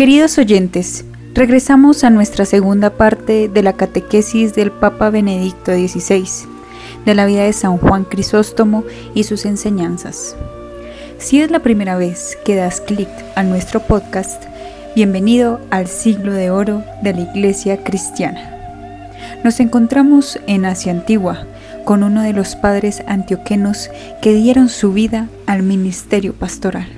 Queridos oyentes, regresamos a nuestra segunda parte de la catequesis del Papa Benedicto XVI, de la vida de San Juan Crisóstomo y sus enseñanzas. Si es la primera vez que das clic a nuestro podcast, bienvenido al siglo de oro de la Iglesia Cristiana. Nos encontramos en Asia Antigua con uno de los padres antioquenos que dieron su vida al ministerio pastoral.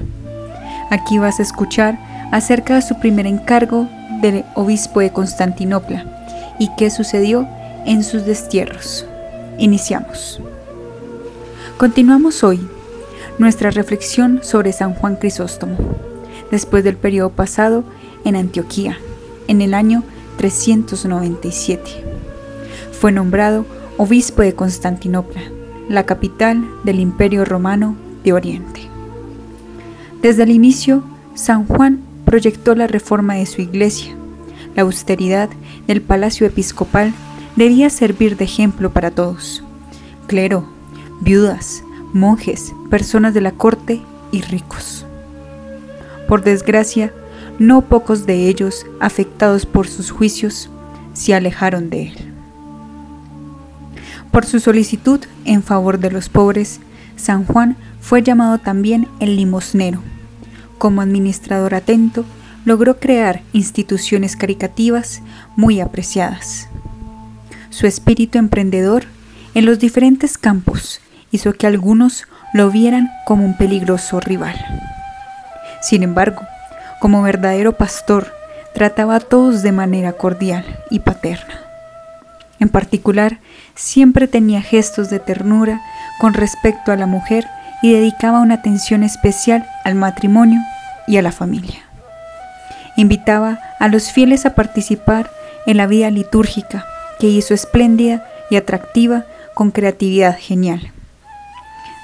Aquí vas a escuchar acerca de su primer encargo del obispo de Constantinopla y qué sucedió en sus destierros. Iniciamos. Continuamos hoy nuestra reflexión sobre San Juan Crisóstomo, después del periodo pasado en Antioquía, en el año 397. Fue nombrado obispo de Constantinopla, la capital del Imperio Romano de Oriente. Desde el inicio, San Juan proyectó la reforma de su iglesia. La austeridad del palacio episcopal debía servir de ejemplo para todos. Clero, viudas, monjes, personas de la corte y ricos. Por desgracia, no pocos de ellos, afectados por sus juicios, se alejaron de él. Por su solicitud en favor de los pobres, San Juan fue llamado también el limosnero. Como administrador atento, logró crear instituciones caricativas muy apreciadas. Su espíritu emprendedor en los diferentes campos hizo que algunos lo vieran como un peligroso rival. Sin embargo, como verdadero pastor, trataba a todos de manera cordial y paterna. En particular, siempre tenía gestos de ternura con respecto a la mujer y dedicaba una atención especial al matrimonio y a la familia. Invitaba a los fieles a participar en la vida litúrgica que hizo espléndida y atractiva con creatividad genial.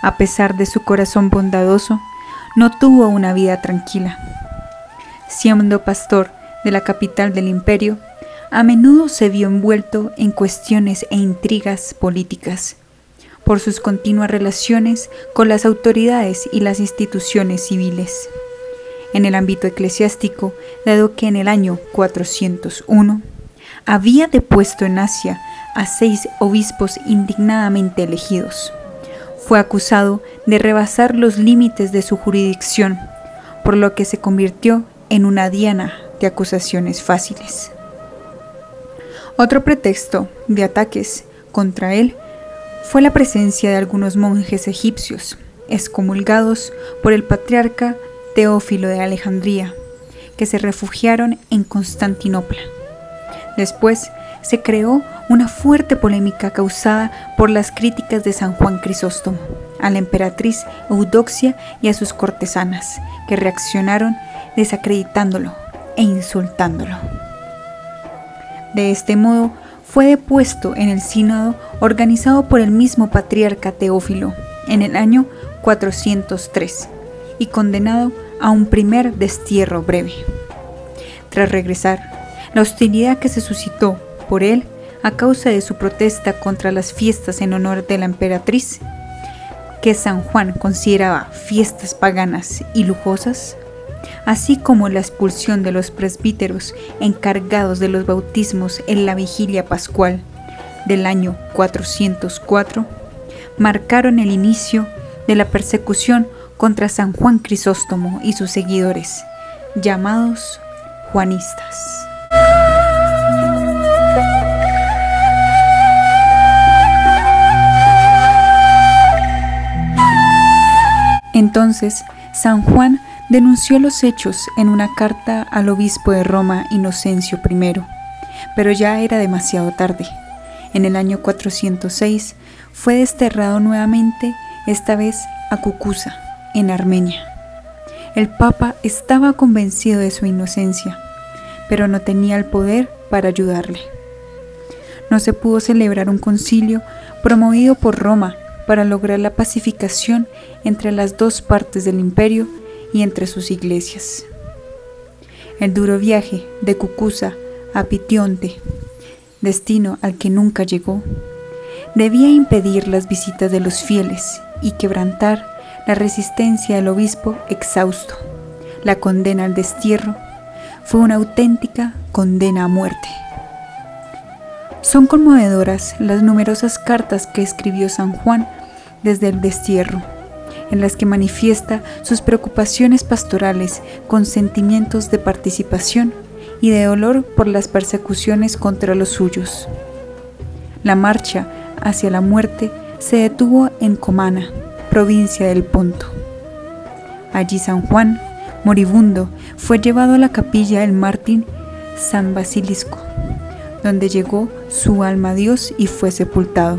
A pesar de su corazón bondadoso, no tuvo una vida tranquila. Siendo pastor de la capital del imperio, a menudo se vio envuelto en cuestiones e intrigas políticas por sus continuas relaciones con las autoridades y las instituciones civiles. En el ámbito eclesiástico, dado que en el año 401 había depuesto en Asia a seis obispos indignadamente elegidos, fue acusado de rebasar los límites de su jurisdicción, por lo que se convirtió en una diana de acusaciones fáciles. Otro pretexto de ataques contra él fue la presencia de algunos monjes egipcios, excomulgados por el patriarca Teófilo de Alejandría, que se refugiaron en Constantinopla. Después se creó una fuerte polémica causada por las críticas de San Juan Crisóstomo a la emperatriz Eudoxia y a sus cortesanas, que reaccionaron desacreditándolo e insultándolo. De este modo, fue depuesto en el sínodo organizado por el mismo patriarca Teófilo en el año 403 y condenado a un primer destierro breve. Tras regresar, la hostilidad que se suscitó por él a causa de su protesta contra las fiestas en honor de la emperatriz, que San Juan consideraba fiestas paganas y lujosas, así como la expulsión de los presbíteros encargados de los bautismos en la vigilia pascual del año 404, marcaron el inicio de la persecución contra San Juan Crisóstomo y sus seguidores, llamados juanistas. Entonces, San Juan denunció los hechos en una carta al obispo de Roma Inocencio I, pero ya era demasiado tarde. En el año 406 fue desterrado nuevamente, esta vez a Cucusa, en Armenia. El Papa estaba convencido de su inocencia, pero no tenía el poder para ayudarle. No se pudo celebrar un concilio promovido por Roma para lograr la pacificación entre las dos partes del imperio y entre sus iglesias. El duro viaje de Cucusa a Pitionte, destino al que nunca llegó, debía impedir las visitas de los fieles y quebrantar la resistencia del obispo exhausto. La condena al destierro fue una auténtica condena a muerte. Son conmovedoras las numerosas cartas que escribió San Juan desde el destierro, en las que manifiesta sus preocupaciones pastorales con sentimientos de participación y de dolor por las persecuciones contra los suyos. La marcha hacia la muerte se detuvo en Comana, provincia del Ponto. Allí San Juan, moribundo, fue llevado a la capilla del mártir San Basilisco, donde llegó su alma a Dios y fue sepultado,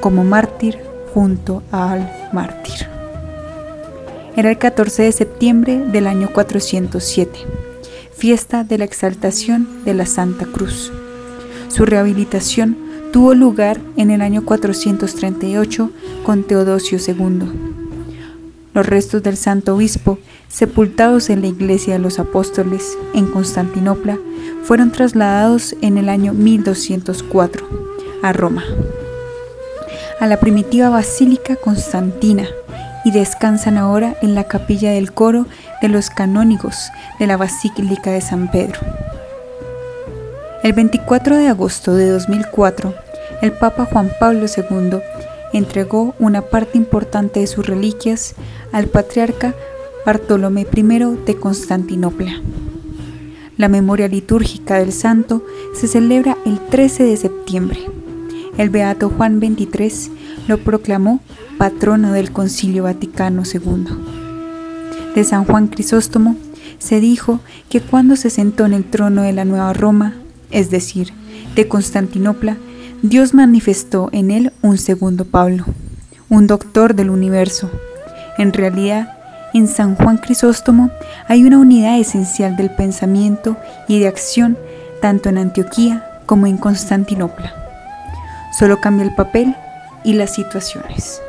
como mártir junto al mártir. Era el 14 de septiembre del año 407, fiesta de la exaltación de la Santa Cruz. Su rehabilitación tuvo lugar en el año 438 con Teodosio II. Los restos del santo obispo, sepultados en la iglesia de los apóstoles en Constantinopla, fueron trasladados en el año 1204 a Roma, a la primitiva Basílica Constantina, y descansan ahora en la capilla del coro de los canónigos de la Basílica de San Pedro. El 24 de agosto de 2004, el Papa Juan Pablo II entregó una parte importante de sus reliquias al patriarca Bartolomé I de Constantinopla. La memoria litúrgica del santo se celebra el 13 de septiembre. El beato Juan XXIII lo proclamó patrono del Concilio Vaticano II. De San Juan Crisóstomo se dijo que cuando se sentó en el trono de la Nueva Roma, es decir, de Constantinopla, Dios manifestó en él un segundo Pablo, un doctor del universo. En realidad, en San Juan Crisóstomo hay una unidad esencial del pensamiento y de acción tanto en Antioquía como en Constantinopla. Solo cambia el papel y las situaciones.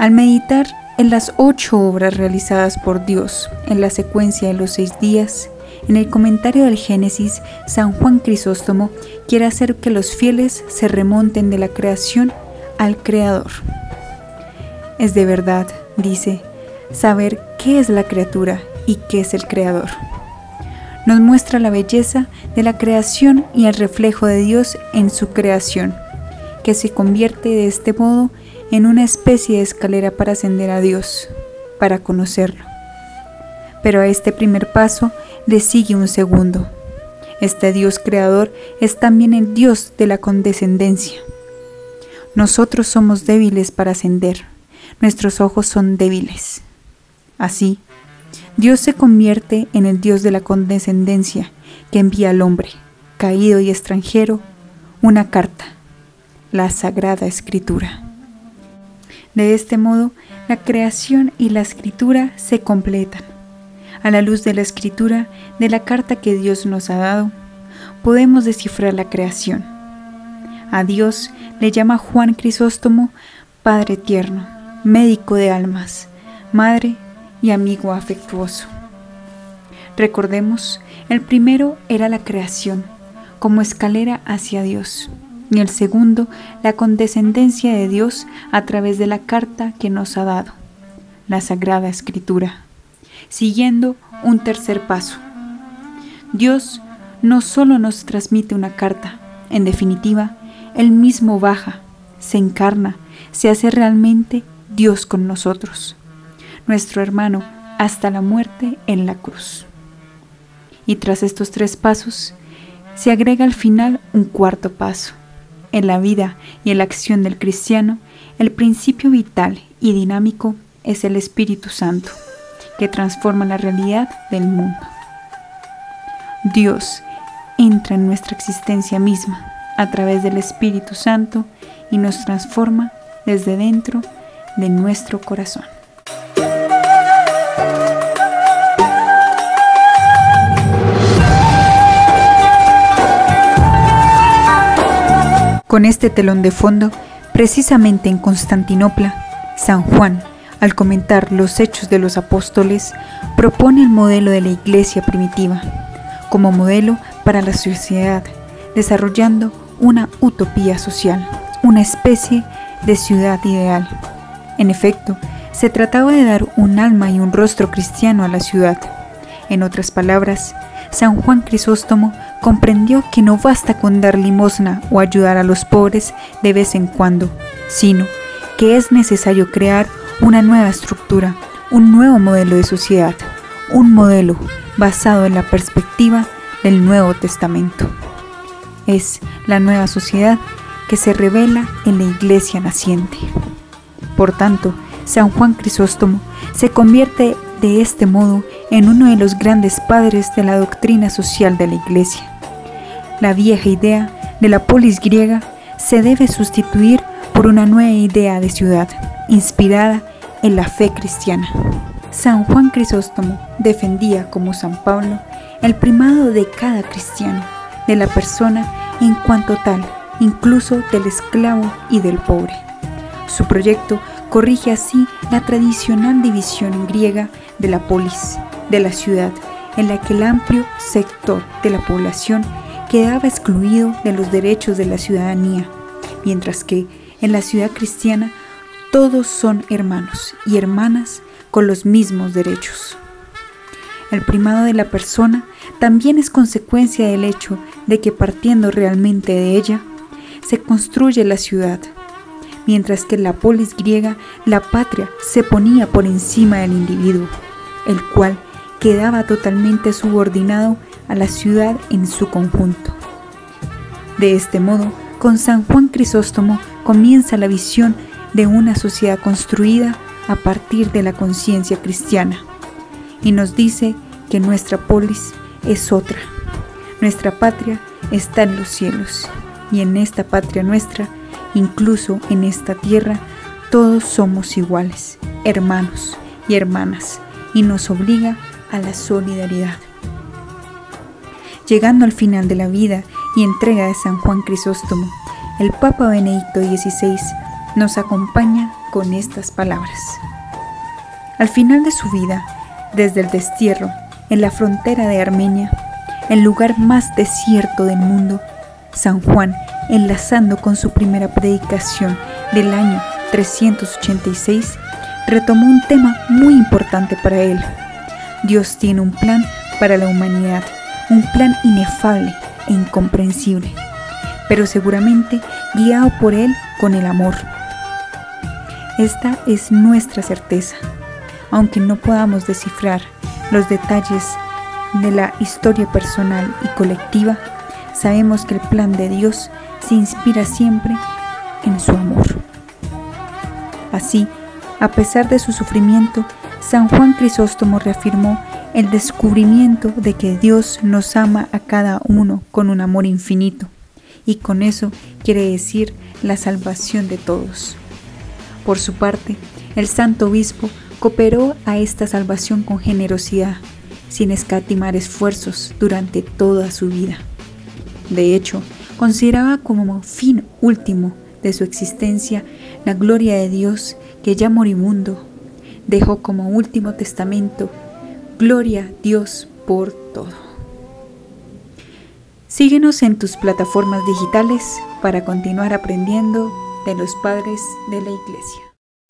Al meditar en las ocho obras realizadas por Dios en la secuencia de los seis días, en el comentario del Génesis, San Juan Crisóstomo quiere hacer que los fieles se remonten de la creación al Creador. Es de verdad, dice, saber qué es la criatura y qué es el Creador. Nos muestra la belleza de la creación y el reflejo de Dios en su creación, que se convierte de este modo en una especie de escalera para ascender a Dios, para conocerlo. Pero a este primer paso le sigue un segundo. Este Dios creador es también el Dios de la condescendencia. Nosotros somos débiles para ascender, nuestros ojos son débiles. Así, Dios se convierte en el Dios de la condescendencia que envía al hombre, caído y extranjero, una carta, la Sagrada Escritura. De este modo, la creación y la escritura se completan a la luz de la escritura de la carta que Dios nos ha dado, podemos descifrar la creación. A Dios le llama Juan Crisóstomo Padre tierno, médico de almas, madre y amigo afectuoso. Recordemos, el primero era la creación, como escalera hacia Dios, y el segundo, la condescendencia de Dios a través de la carta que nos ha dado, la Sagrada Escritura siguiendo un tercer paso. Dios no solo nos transmite una carta, en definitiva, Él mismo baja, se encarna, se hace realmente Dios con nosotros, nuestro hermano hasta la muerte en la cruz. Y tras estos tres pasos, se agrega al final un cuarto paso. En la vida y en la acción del cristiano, el principio vital y dinámico es el Espíritu Santo que transforma la realidad del mundo. Dios entra en nuestra existencia misma a través del Espíritu Santo y nos transforma desde dentro de nuestro corazón. Con este telón de fondo, precisamente en Constantinopla, San Juan al comentar los hechos de los apóstoles, propone el modelo de la iglesia primitiva como modelo para la sociedad, desarrollando una utopía social, una especie de ciudad ideal. En efecto, se trataba de dar un alma y un rostro cristiano a la ciudad. En otras palabras, San Juan Crisóstomo comprendió que no basta con dar limosna o ayudar a los pobres de vez en cuando, sino que es necesario crear una nueva estructura, un nuevo modelo de sociedad, un modelo basado en la perspectiva del Nuevo Testamento. Es la nueva sociedad que se revela en la iglesia naciente. Por tanto, San Juan Crisóstomo se convierte de este modo en uno de los grandes padres de la doctrina social de la iglesia. La vieja idea de la polis griega se debe sustituir por una nueva idea de ciudad, inspirada en la fe cristiana. San Juan Crisóstomo defendía, como San Pablo, el primado de cada cristiano, de la persona en cuanto tal, incluso del esclavo y del pobre. Su proyecto corrige así la tradicional división griega de la polis, de la ciudad, en la que el amplio sector de la población quedaba excluido de los derechos de la ciudadanía, mientras que en la ciudad cristiana todos son hermanos y hermanas con los mismos derechos. El primado de la persona también es consecuencia del hecho de que partiendo realmente de ella, se construye la ciudad, mientras que en la polis griega la patria se ponía por encima del individuo, el cual quedaba totalmente subordinado a la ciudad en su conjunto. De este modo, con San Juan Crisóstomo comienza la visión de una sociedad construida a partir de la conciencia cristiana y nos dice que nuestra polis es otra. Nuestra patria está en los cielos y en esta patria nuestra, incluso en esta tierra, todos somos iguales, hermanos y hermanas, y nos obliga a la solidaridad. Llegando al final de la vida y entrega de San Juan Crisóstomo, el Papa Benedicto XVI nos acompaña con estas palabras. Al final de su vida, desde el destierro, en la frontera de Armenia, el lugar más desierto del mundo, San Juan, enlazando con su primera predicación del año 386, retomó un tema muy importante para él. Dios tiene un plan para la humanidad, un plan inefable e incomprensible, pero seguramente guiado por Él con el amor. Esta es nuestra certeza, aunque no podamos descifrar los detalles de la historia personal y colectiva, sabemos que el plan de Dios se inspira siempre en su amor. Así, a pesar de su sufrimiento, San Juan Crisóstomo reafirmó el descubrimiento de que Dios nos ama a cada uno con un amor infinito, y con eso quiere decir la salvación de todos. Por su parte, el santo obispo cooperó a esta salvación con generosidad, sin escatimar esfuerzos durante toda su vida. De hecho, consideraba como fin último de su existencia la gloria de Dios que ya moribundo dejó como último testamento, Gloria a Dios por todo. Síguenos en tus plataformas digitales para continuar aprendiendo de los padres de la Iglesia.